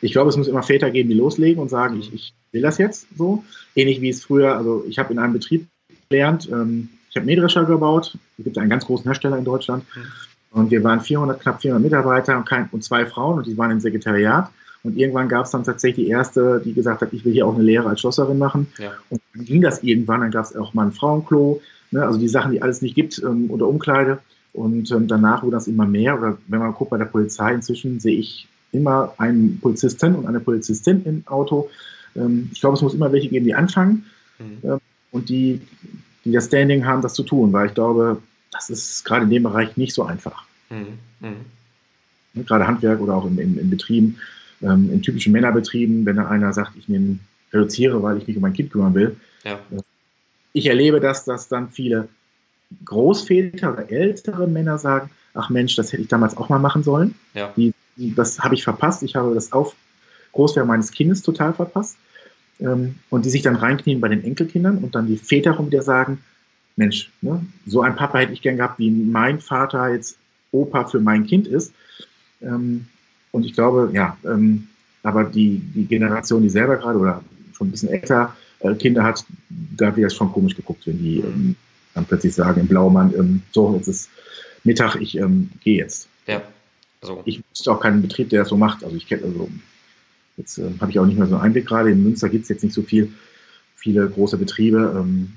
Ich glaube, es muss immer Väter geben, die loslegen und sagen, ich, ich will das jetzt so. Ähnlich wie es früher, also ich habe in einem Betrieb gelernt, ähm, ich habe Mähdrescher gebaut. Es gibt einen ganz großen Hersteller in Deutschland. Mhm. Und wir waren 400, knapp 400 Mitarbeiter und, kein, und zwei Frauen und die waren im Sekretariat. Und irgendwann gab es dann tatsächlich die erste, die gesagt hat, ich will hier auch eine Lehre als Schlosserin machen. Ja. Und dann ging das irgendwann, dann gab es auch mal ein Frauenklo, ne, also die Sachen, die alles nicht gibt ähm, oder Umkleide. Und ähm, danach wurde das immer mehr. Oder wenn man guckt bei der Polizei, inzwischen sehe ich immer einen Polizisten und eine Polizistin im Auto. Ähm, ich glaube, es muss immer welche geben, die anfangen mhm. ähm, und die, die das Standing haben, das zu tun, weil ich glaube, das ist gerade in dem Bereich nicht so einfach. Mhm. Mhm. Gerade Handwerk oder auch in, in, in Betrieben, ähm, in typischen Männerbetrieben, wenn da einer sagt, ich nehme, reduziere, weil ich mich um mein Kind kümmern will. Ja. Äh, ich erlebe das, dass dann viele Großväter oder ältere Männer sagen, ach Mensch, das hätte ich damals auch mal machen sollen. Ja. Die das habe ich verpasst. Ich habe das auf Großwerden meines Kindes total verpasst. Ähm, und die sich dann reinknien bei den Enkelkindern und dann die Väter rum wieder sagen, Mensch, ne, so ein Papa hätte ich gern gehabt, wie mein Vater jetzt Opa für mein Kind ist. Ähm, und ich glaube, ja, ähm, aber die, die Generation, die selber gerade oder schon ein bisschen älter äh, Kinder hat, da wird das schon komisch geguckt, wenn die dann plötzlich sagen im Blaumann, so, jetzt ist Mittag, ich gehe jetzt. Ja. Also ich wüsste auch keinen Betrieb, der das so macht. Also ich kenne, also jetzt äh, habe ich auch nicht mehr so einen Einblick gerade. In Münster gibt es jetzt nicht so viel, viele große Betriebe. Ähm,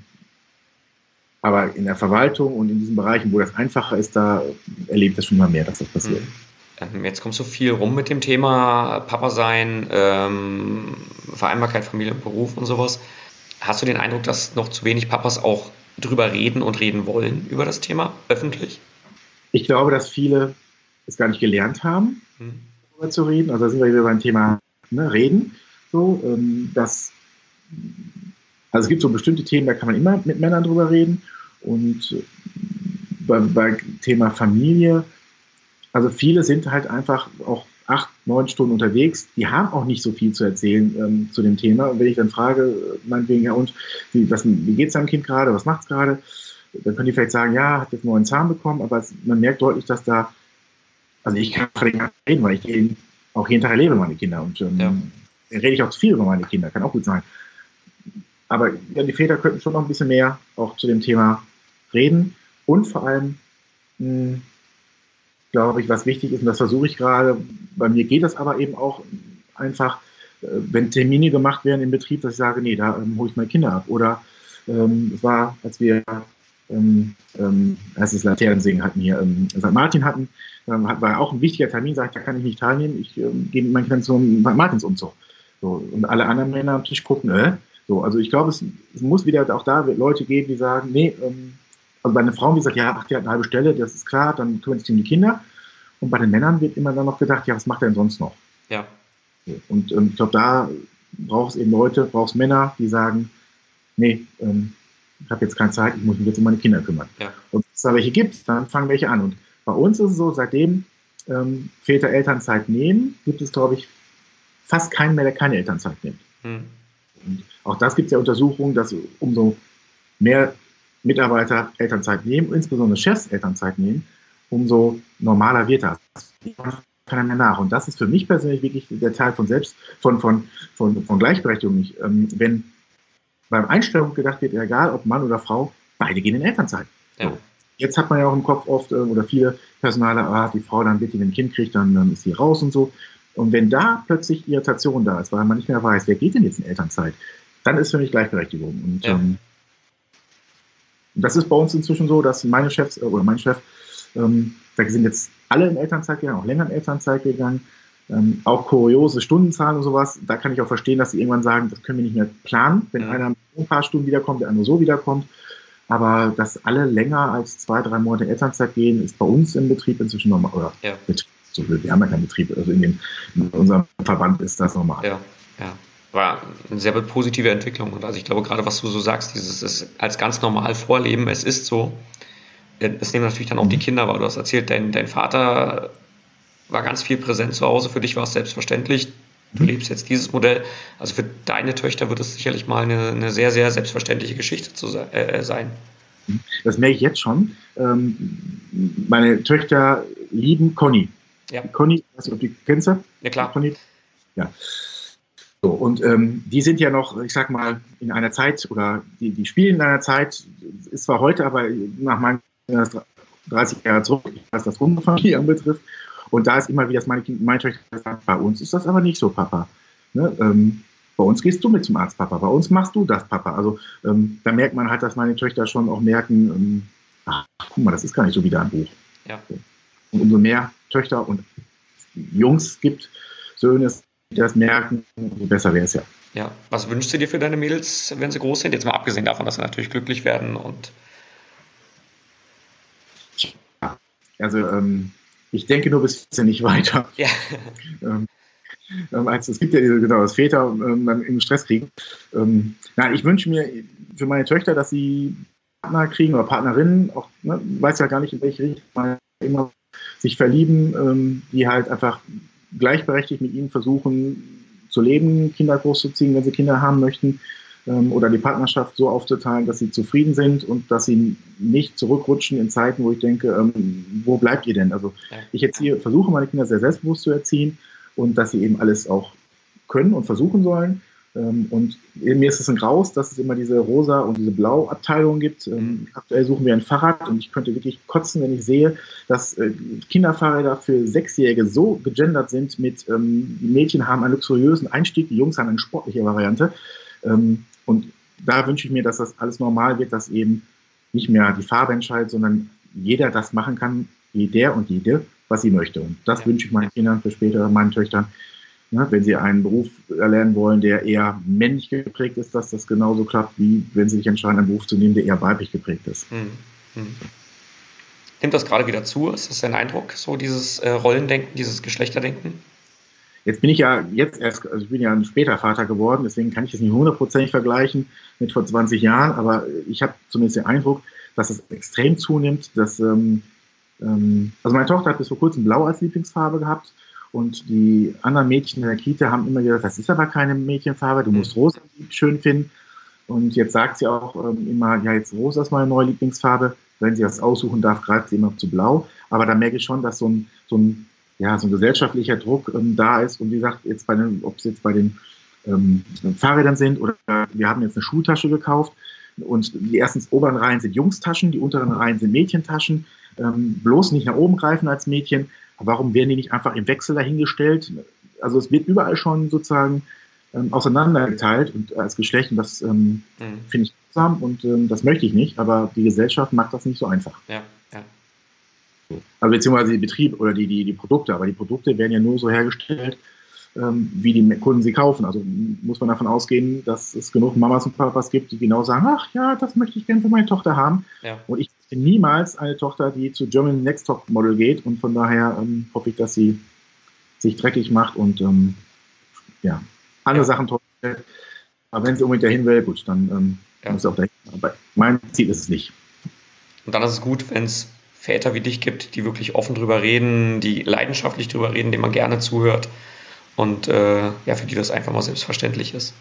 aber in der Verwaltung und in diesen Bereichen, wo das einfacher ist, da erlebt das schon mal mehr, dass das passiert. Mhm. Jetzt kommst du viel rum mit dem Thema Papa sein, ähm, Vereinbarkeit, Familie und Beruf und sowas. Hast du den Eindruck, dass noch zu wenig Papas auch drüber reden und reden wollen über das Thema öffentlich? Ich glaube, dass viele es gar nicht gelernt haben, mhm. darüber zu reden. Also da sind wir wieder beim Thema ne, Reden. So, ähm, dass, also es gibt so bestimmte Themen, da kann man immer mit Männern drüber reden. Und äh, bei, bei Thema Familie, also viele sind halt einfach auch acht, neun Stunden unterwegs, die haben auch nicht so viel zu erzählen ähm, zu dem Thema. Und wenn ich dann frage, äh, meinetwegen, ja und, wie, wie geht es deinem Kind gerade, was macht es gerade, dann können die vielleicht sagen, ja, hat jetzt einen neuen Zahn bekommen, aber es, man merkt deutlich, dass da also ich kann reden, weil ich auch jeden Tag erlebe meine Kinder und ähm, ja. rede ich auch zu viel über meine Kinder, kann auch gut sein. Aber ja, die Väter könnten schon noch ein bisschen mehr auch zu dem Thema reden und vor allem hm, glaube ich, was wichtig ist, und das versuche ich gerade, bei mir geht das aber eben auch einfach, äh, wenn Termine gemacht werden im Betrieb, dass ich sage, nee, da ähm, hole ich meine Kinder ab. Oder ähm, es war, als wir ähm, ähm, als es Laternensingen hatten hier, ähm, St. Martin hatten, ähm, war auch ein wichtiger Termin, sagt, da kann ich nicht teilnehmen, ich ähm, gehe mit meinen Kindern zum St. Martinsumzug. So, und alle anderen Männer am Tisch gucken, äh? So, also ich glaube, es, es, muss wieder auch da Leute geben, die sagen, nee, ähm, also bei den Frauen, die sagen, ja, ach, die hat eine halbe Stelle, das ist klar, dann kümmern sich um die Kinder. Und bei den Männern wird immer dann noch gedacht, ja, was macht er denn sonst noch? Ja. Und ähm, ich glaube, da braucht es eben Leute, braucht es Männer, die sagen, nee, ähm, ich habe jetzt keine Zeit, ich muss mich jetzt um meine Kinder kümmern. Ja. Und wenn es da welche gibt, dann fangen welche an. Und bei uns ist es so, seitdem ähm, Väter Elternzeit nehmen, gibt es, glaube ich, fast keinen mehr, der keine Elternzeit nimmt. Hm. Und auch das gibt es ja Untersuchungen, dass umso mehr Mitarbeiter Elternzeit nehmen, insbesondere Chefs Elternzeit nehmen, umso normaler wird das. Keiner mehr nach. Und das ist für mich persönlich wirklich der Teil von Selbst, von, von, von, von Gleichberechtigung. Nicht. Ähm, wenn beim Einstellung gedacht wird, egal ob Mann oder Frau, beide gehen in Elternzeit. Ja. So. Jetzt hat man ja auch im Kopf oft äh, oder viele Personale, ah, die Frau dann bitte, wenn ein Kind kriegt, dann, dann ist sie raus und so. Und wenn da plötzlich Irritation da ist, weil man nicht mehr weiß, wer geht denn jetzt in Elternzeit, dann ist für mich Gleichberechtigung. Und ja. ähm, das ist bei uns inzwischen so, dass meine Chefs äh, oder mein Chef, ähm, da sind jetzt alle in Elternzeit gegangen, auch länger in Elternzeit gegangen. Ähm, auch kuriose Stundenzahlen und sowas, da kann ich auch verstehen, dass sie irgendwann sagen, das können wir nicht mehr planen, wenn ja. einer ein paar Stunden wiederkommt, der andere so wiederkommt. Aber dass alle länger als zwei, drei Monate Elternzeit gehen, ist bei uns im Betrieb inzwischen normal. Oder ja. Betrieb, so, wir haben ja keinen Betrieb, also in, dem, in unserem Verband ist das normal. Ja, ja. War eine sehr positive Entwicklung. Und also ich glaube, gerade was du so sagst, dieses ist als ganz normal vorleben, es ist so. Es nehmen natürlich dann auch die mhm. Kinder wahr. Du hast erzählt, dein, dein Vater war ganz viel präsent zu Hause. Für dich war es selbstverständlich. Du mhm. lebst jetzt dieses Modell. Also für deine Töchter wird es sicherlich mal eine, eine sehr, sehr selbstverständliche Geschichte zu äh, sein. Das merke ich jetzt schon. Ähm, meine Töchter lieben Conny. Ja. Conny, weiß nicht, ob die kennst du? Ja, klar. Conny? Ja. So, und ähm, die sind ja noch, ich sag mal, in einer Zeit oder die, die spielen in einer Zeit, ist zwar heute, aber nach meinen 30 Jahren zurück, was das Rumfamilie anbetrifft, und da ist immer wieder das meine, meine Töchter sagt, bei uns ist das aber nicht so, Papa. Ne? Ähm, bei uns gehst du mit zum Arzt, Papa. Bei uns machst du das, Papa. Also ähm, da merkt man halt, dass meine Töchter schon auch merken, ähm, ach, guck mal, das ist gar nicht so wie da ein Buch. Ja. Und umso mehr Töchter und Jungs gibt, Söhne, die das merken, umso besser wäre es ja. Ja, was wünschst du dir für deine Mädels, wenn sie groß sind? Jetzt mal abgesehen davon, dass sie natürlich glücklich werden und. Also, ähm, ich denke nur bis jetzt nicht weiter. Ja. Ähm, ähm, als, es gibt ja diese, genau, das Väter ähm, dann in Stress kriegen. Ähm, nein, ich wünsche mir für meine Töchter, dass sie Partner kriegen oder Partnerinnen, auch, ne, weiß ja gar nicht, in welche Richtung immer sich verlieben, ähm, die halt einfach gleichberechtigt mit ihnen versuchen zu leben, Kinder großzuziehen, wenn sie Kinder haben möchten ähm, oder die Partnerschaft so aufzuteilen, dass sie zufrieden sind und dass sie nicht zurückrutschen in Zeiten, wo ich denke, ähm, wo bleibt ihr denn? Also ich erziehe, versuche meine Kinder sehr selbstbewusst zu erziehen und dass sie eben alles auch können und versuchen sollen. Ähm, und mir ist es ein Graus, dass es immer diese rosa und diese blau Abteilung gibt. Ähm, mhm. Aktuell suchen wir ein Fahrrad und ich könnte wirklich kotzen, wenn ich sehe, dass äh, Kinderfahrräder für Sechsjährige so gegendert sind mit, ähm, die Mädchen haben einen luxuriösen Einstieg, die Jungs haben eine sportliche Variante. Und da wünsche ich mir, dass das alles normal wird, dass eben nicht mehr die Farbe entscheidet, sondern jeder das machen kann, wie der und jede, was sie möchte. Und das ja. wünsche ich meinen Kindern für später, meinen Töchtern. Ne, wenn sie einen Beruf erlernen wollen, der eher männlich geprägt ist, dass das genauso klappt, wie wenn sie sich entscheiden, einen Beruf zu nehmen, der eher weiblich geprägt ist. Hm. Hm. Nimmt das gerade wieder zu? Ist das dein Eindruck, so dieses äh, Rollendenken, dieses Geschlechterdenken? Jetzt bin ich ja jetzt erst, also ich bin ja ein später Vater geworden, deswegen kann ich das nicht hundertprozentig vergleichen mit vor 20 Jahren, aber ich habe zumindest den Eindruck, dass es extrem zunimmt, dass, ähm, ähm, also meine Tochter hat bis vor kurzem Blau als Lieblingsfarbe gehabt und die anderen Mädchen in der Kita haben immer gesagt, das ist aber keine Mädchenfarbe, du musst rosa schön finden. Und jetzt sagt sie auch ähm, immer, ja, jetzt rosa ist meine neue Lieblingsfarbe. Wenn sie das aussuchen darf, greift sie immer zu blau. Aber da merke ich schon, dass so ein, so ein ja, so ein gesellschaftlicher Druck ähm, da ist. Und wie gesagt, jetzt bei den, ob es jetzt bei den ähm, Fahrrädern sind oder wir haben jetzt eine Schultasche gekauft und die ersten oberen Reihen sind Jungstaschen, die unteren Reihen sind Mädchentaschen. ähm, bloß nicht nach oben greifen als Mädchen. Warum werden die nicht einfach im Wechsel dahingestellt? Also es wird überall schon sozusagen ähm, auseinandergeteilt und als Geschlecht und das ähm, mhm. finde ich grausam und ähm, das möchte ich nicht, aber die Gesellschaft macht das nicht so einfach. Ja, ja. Also beziehungsweise die Betriebe oder die, die, die Produkte, aber die Produkte werden ja nur so hergestellt, ähm, wie die Kunden sie kaufen. Also muss man davon ausgehen, dass es genug Mamas und Papas gibt, die genau sagen, ach ja, das möchte ich gerne für meine Tochter haben. Ja. Und ich bin niemals eine Tochter, die zu German Next Top Model geht und von daher ähm, hoffe ich, dass sie sich dreckig macht und ähm, ja, andere ja. Sachen toll. Aber wenn sie unbedingt dahin will, gut, dann ähm, ja. muss sie auch dahin. Aber mein Ziel ist es nicht. Und dann ist es gut, wenn es Väter wie dich gibt, die wirklich offen drüber reden, die leidenschaftlich drüber reden, denen man gerne zuhört und äh, ja, für die das einfach mal selbstverständlich ist.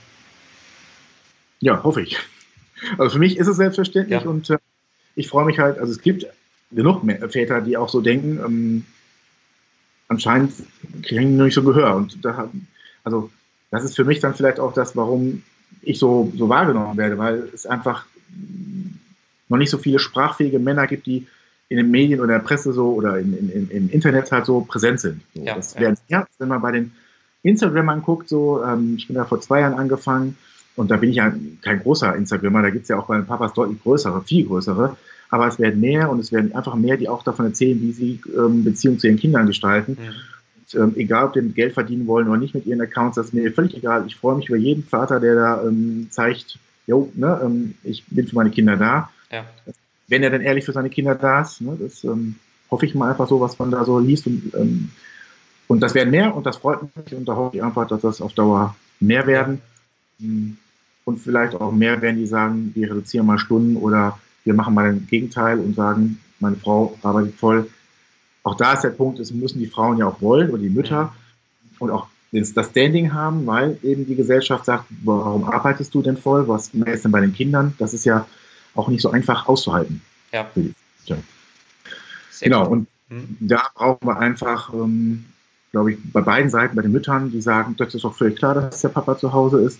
Ja, hoffe ich. Also für mich ist es selbstverständlich ja. und äh, ich freue mich halt, also es gibt genug Väter, die auch so denken, ähm, anscheinend kriegen die noch nicht so Gehör und da, also das ist für mich dann vielleicht auch das, warum ich so, so wahrgenommen werde, weil es einfach noch nicht so viele sprachfähige Männer gibt, die in den Medien oder der Presse so oder in, in, im Internet halt so präsent sind. So, ja, das wäre ja. wenn man bei den Instagram anguckt, so, ähm, ich bin da vor zwei Jahren angefangen und da bin ich ja kein großer Instagrammer, da gibt es ja auch bei den Papas deutlich größere, viel größere, aber es werden mehr und es werden einfach mehr, die auch davon erzählen, wie sie ähm, Beziehungen zu ihren Kindern gestalten. Mhm ähm, egal ob die mit Geld verdienen wollen oder nicht mit ihren Accounts, das ist mir völlig egal. Ich freue mich über jeden Vater, der da ähm, zeigt, jo, ne, ähm, ich bin für meine Kinder da. Ja. Wenn er dann ehrlich für seine Kinder da ist, ne, das ähm, hoffe ich mal einfach so, was man da so liest. Und, ähm, und das werden mehr und das freut mich und da hoffe ich einfach, dass das auf Dauer mehr werden. Hm. Und vielleicht auch mehr werden, die sagen, wir reduzieren mal Stunden oder wir machen mal ein Gegenteil und sagen, meine Frau arbeitet voll, auch da ist der Punkt, es müssen die Frauen ja auch wollen oder die Mütter und auch das Standing haben, weil eben die Gesellschaft sagt, warum arbeitest du denn voll? Was ist denn bei den Kindern? Das ist ja auch nicht so einfach auszuhalten. Ja. Genau, und mhm. da brauchen wir einfach, ähm, glaube ich, bei beiden Seiten, bei den Müttern, die sagen, das ist doch völlig klar, dass der Papa zu Hause ist.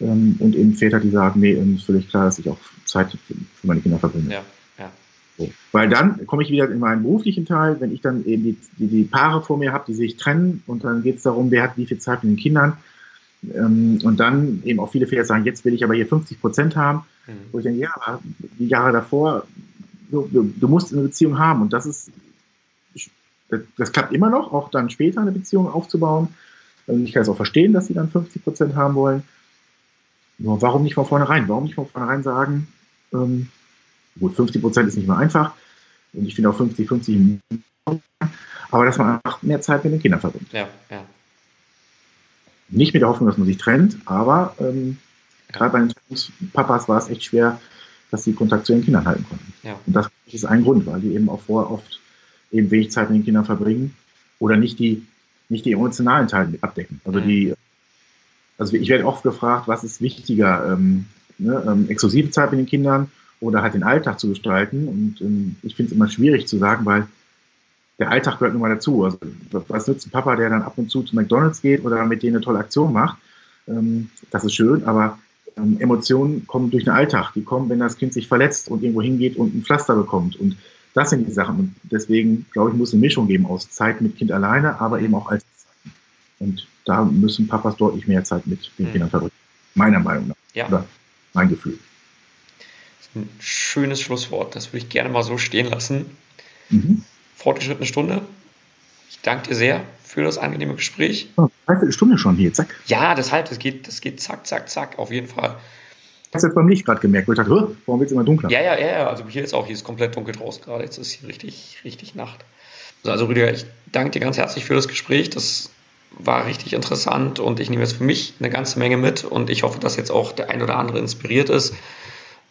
Ähm, und eben Väter, die sagen, nee, ist völlig klar, dass ich auch Zeit für meine Kinder verbringe. Ja. So. Weil dann komme ich wieder in meinen beruflichen Teil, wenn ich dann eben die, die, die Paare vor mir habe, die sich trennen und dann geht es darum, wer hat wie viel Zeit mit den Kindern. Ähm, und dann eben auch viele Väter sagen, jetzt will ich aber hier 50 Prozent haben. Mhm. Wo ich denke, ja, aber die Jahre davor, du, du, du, musst eine Beziehung haben. Und das ist, das, das klappt immer noch, auch dann später eine Beziehung aufzubauen. Und ich kann es auch verstehen, dass sie dann 50 Prozent haben wollen. Nur warum nicht von vornherein? Warum nicht von vornherein sagen, ähm, Gut, 50 Prozent ist nicht mehr einfach. Und ich finde auch 50, 50, aber dass man einfach mehr Zeit mit den Kindern verbringt. Ja, ja. Nicht mit der Hoffnung, dass man sich trennt, aber ähm, gerade bei den Papas war es echt schwer, dass sie Kontakt zu ihren Kindern halten konnten. Ja. Und das ist ein Grund, weil die eben auch vorher oft eben wenig Zeit mit den Kindern verbringen oder nicht die, nicht die emotionalen Teile abdecken. Also mhm. die, also ich werde oft gefragt, was ist wichtiger, ähm, ne, ähm, exklusive Zeit mit den Kindern oder halt den Alltag zu gestalten. Und ähm, ich finde es immer schwierig zu sagen, weil der Alltag gehört nun mal dazu. Also was nützt ein Papa, der dann ab und zu zu McDonalds geht oder mit denen eine tolle Aktion macht? Ähm, das ist schön, aber ähm, Emotionen kommen durch den Alltag. Die kommen, wenn das Kind sich verletzt und irgendwo hingeht und ein Pflaster bekommt. Und das sind die Sachen. Und deswegen, glaube ich, muss eine Mischung geben aus Zeit mit Kind alleine, aber eben auch als Zeit. Und da müssen Papas deutlich mehr Zeit mit den mhm. Kindern verbringen. Meiner Meinung nach. Ja. Oder mein Gefühl ein schönes Schlusswort. Das würde ich gerne mal so stehen lassen. Mhm. Fortgeschrittene Stunde. Ich danke dir sehr für das angenehme Gespräch. Oh, Stunde schon hier, zack. Ja, deshalb, das geht, das geht zack, zack, zack, auf jeden Fall. Hast du jetzt beim Licht gerade gemerkt, wo ich dachte, warum wird es immer dunkler? Ja, ja, ja, also hier ist auch, hier ist komplett dunkel draußen gerade, jetzt ist hier richtig, richtig Nacht. Also Rüdiger, ich danke dir ganz herzlich für das Gespräch, das war richtig interessant und ich nehme jetzt für mich eine ganze Menge mit und ich hoffe, dass jetzt auch der ein oder andere inspiriert ist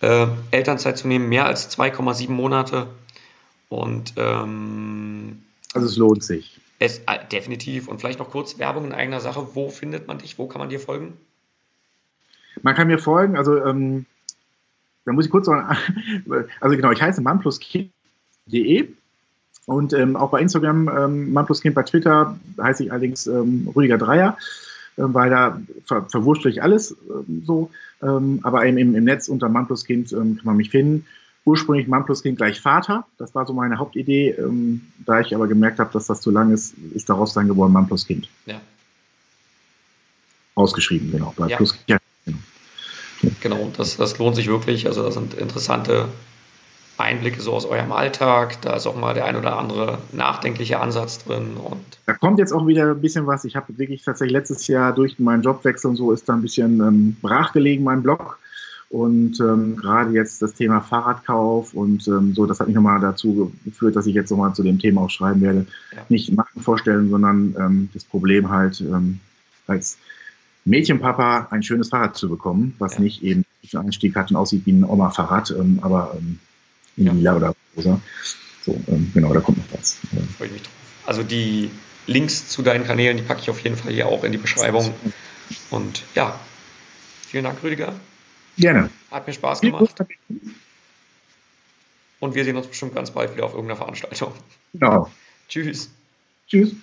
äh, Elternzeit zu nehmen, mehr als 2,7 Monate. Und ähm, also es lohnt sich. Es, äh, definitiv. Und vielleicht noch kurz Werbung in eigener Sache. Wo findet man dich? Wo kann man dir folgen? Man kann mir folgen, also ähm, da muss ich kurz sagen, also genau, ich heiße manpluskind.de und ähm, auch bei Instagram ähm, manpluskind, bei Twitter heiße ich allerdings ähm, Rüdiger Dreier. Ähm, weil da ver verwurstle ich alles ähm, so. Ähm, aber eben im, im Netz unter Mann Kind kann man mich finden. Ursprünglich Mann plus Kind gleich Vater. Das war so meine Hauptidee. Ähm, da ich aber gemerkt habe, dass das zu lang ist, ist daraus dann geworden Mann plus Kind. Ja. Ausgeschrieben, genau. Bei Ja. plus, ja, genau. Genau, das, das lohnt sich wirklich. Also das sind interessante Einblicke so aus eurem Alltag. Da ist auch mal der ein oder andere nachdenkliche Ansatz drin. Und Da kommt jetzt auch wieder ein bisschen was. Ich habe wirklich tatsächlich letztes Jahr durch meinen Jobwechsel und so ist da ein bisschen ähm, brach gelegen, mein Blog. Und ähm, gerade jetzt das Thema Fahrradkauf und ähm, so, das hat mich nochmal dazu geführt, dass ich jetzt nochmal zu dem Thema auch schreiben werde. Ja. Nicht Marken vorstellen, sondern ähm, das Problem halt ähm, als Mädchenpapa ein schönes Fahrrad zu bekommen, was Ja. nicht eben für Einstieg hat und aussieht wie ein Oma-Fahrrad, ähm, aber ähm, in Ja. lila oder rosa. So, ähm, genau, da kommt noch was. Freue ich mich drauf. Also die Links zu deinen Kanälen, die packe ich auf jeden Fall hier auch in die Beschreibung. Und ja, vielen Dank, Rüdiger. Gerne. Hat mir Spaß gemacht. Und wir sehen uns bestimmt ganz bald wieder auf irgendeiner Veranstaltung. Genau. Tschüss. Tschüss.